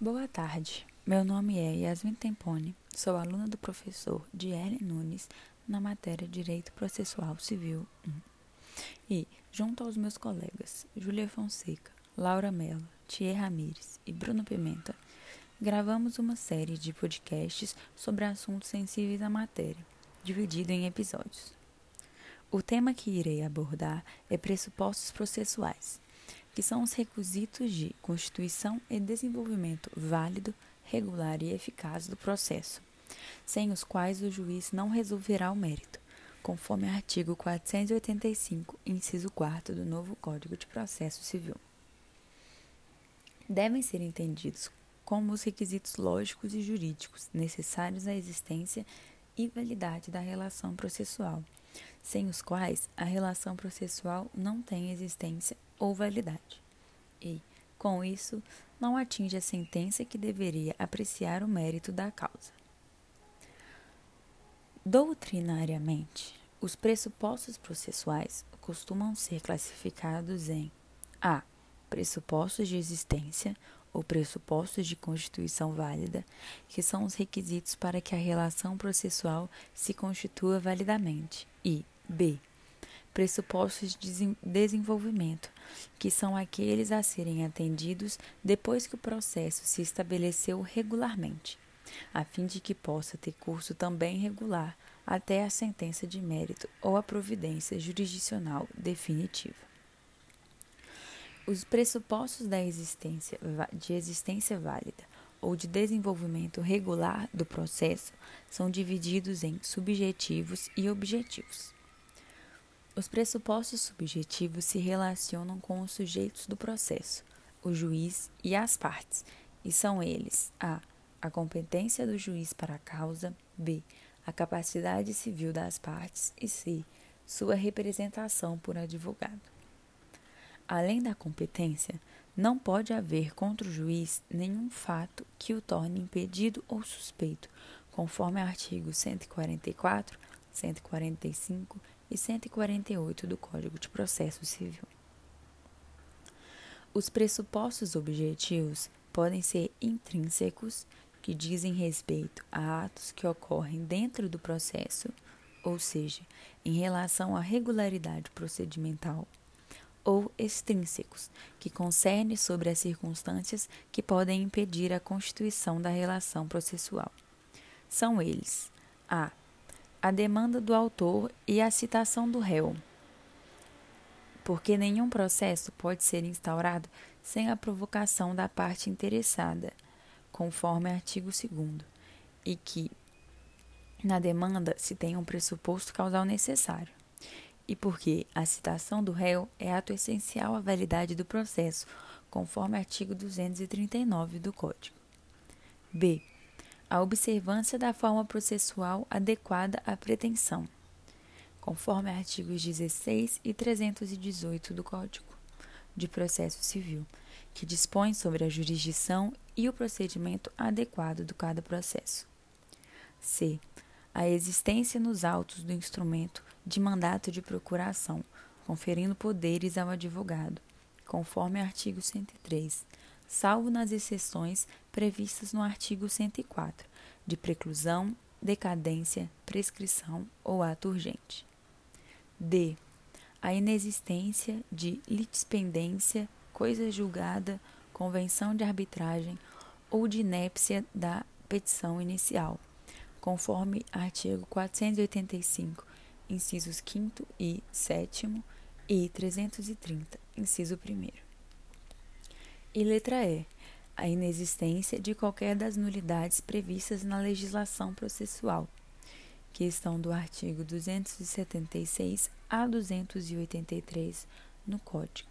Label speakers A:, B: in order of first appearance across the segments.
A: Boa tarde. Meu nome é Yasmin Tempone, sou aluna do professor Diele Nunes na matéria Direito Processual Civil 1. E, junto aos meus colegas Júlia Fonseca, Laura Mello, Thier Ramires e Bruno Pimenta, gravamos uma série de podcasts sobre assuntos sensíveis à matéria, dividido em episódios. O tema que irei abordar é pressupostos processuais que são os requisitos de constituição e desenvolvimento válido, regular e eficaz do processo, sem os quais o juiz não resolverá o mérito, conforme artigo 485, inciso 4 do novo Código de Processo Civil. Devem ser entendidos como os requisitos lógicos e jurídicos necessários à existência e validade da relação processual, sem os quais a relação processual não tem existência ou validade. E, com isso, não atinge a sentença que deveria apreciar o mérito da causa. Doutrinariamente, os pressupostos processuais costumam ser classificados em a. pressupostos de existência ou pressupostos de constituição válida, que são os requisitos para que a relação processual se constitua validamente, e b pressupostos de desenvolvimento, que são aqueles a serem atendidos depois que o processo se estabeleceu regularmente, a fim de que possa ter curso também regular até a sentença de mérito ou a providência jurisdicional definitiva. Os pressupostos da existência de existência válida ou de desenvolvimento regular do processo são divididos em subjetivos e objetivos. Os pressupostos subjetivos se relacionam com os sujeitos do processo, o juiz e as partes, e são eles: a. a competência do juiz para a causa, b. a capacidade civil das partes e c. sua representação por advogado. Além da competência, não pode haver contra o juiz nenhum fato que o torne impedido ou suspeito, conforme artigos 144, 145 e 148 do Código de Processo Civil. Os pressupostos objetivos podem ser intrínsecos, que dizem respeito a atos que ocorrem dentro do processo, ou seja, em relação à regularidade procedimental, ou extrínsecos, que concernem sobre as circunstâncias que podem impedir a constituição da relação processual. São eles: a a demanda do autor e a citação do réu, porque nenhum processo pode ser instaurado sem a provocação da parte interessada, conforme artigo 2 e que na demanda se tem um pressuposto causal necessário, e porque a citação do réu é ato essencial à validade do processo, conforme artigo 239 do Código. B a observância da forma processual adequada à pretensão, conforme artigos 16 e 318 do Código de Processo Civil, que dispõe sobre a jurisdição e o procedimento adequado de cada processo. C. A existência nos autos do instrumento de mandato de procuração, conferindo poderes ao advogado, conforme artigo 103 salvo nas exceções previstas no artigo 104, de preclusão, decadência, prescrição ou ato urgente. D. A inexistência de litispendência, coisa julgada, convenção de arbitragem ou de inépcia da petição inicial, conforme artigo 485, incisos 5 e 7 e 330, inciso 1 e letra E. A inexistência de qualquer das nulidades previstas na legislação processual, que estão do artigo 276 a 283 no Código.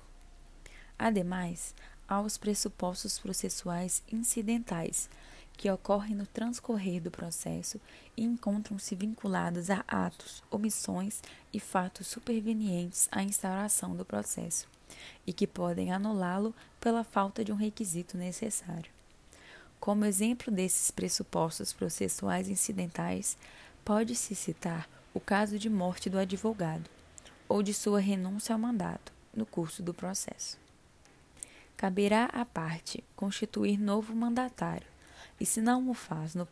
A: Ademais, há os pressupostos processuais incidentais, que ocorrem no transcorrer do processo e encontram-se vinculados a atos, omissões e fatos supervenientes à instauração do processo e que podem anulá-lo pela falta de um requisito necessário. Como exemplo desses pressupostos processuais incidentais, pode-se citar o caso de morte do advogado ou de sua renúncia ao mandato no curso do processo. caberá à parte constituir novo mandatário, e se não o faz no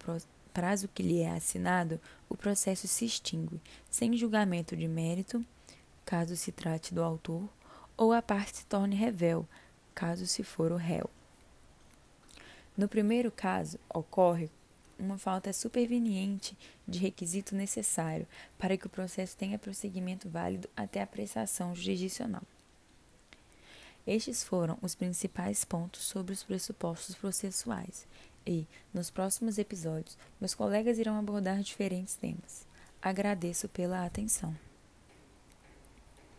A: prazo que lhe é assinado, o processo se extingue, sem julgamento de mérito, caso se trate do autor, ou a parte se torne revel, caso se for o réu. No primeiro caso, ocorre uma falta superveniente de requisito necessário para que o processo tenha prosseguimento válido até a prestação jurisdicional. Estes foram os principais pontos sobre os pressupostos processuais, e, nos próximos episódios, meus colegas irão abordar diferentes temas. Agradeço pela atenção.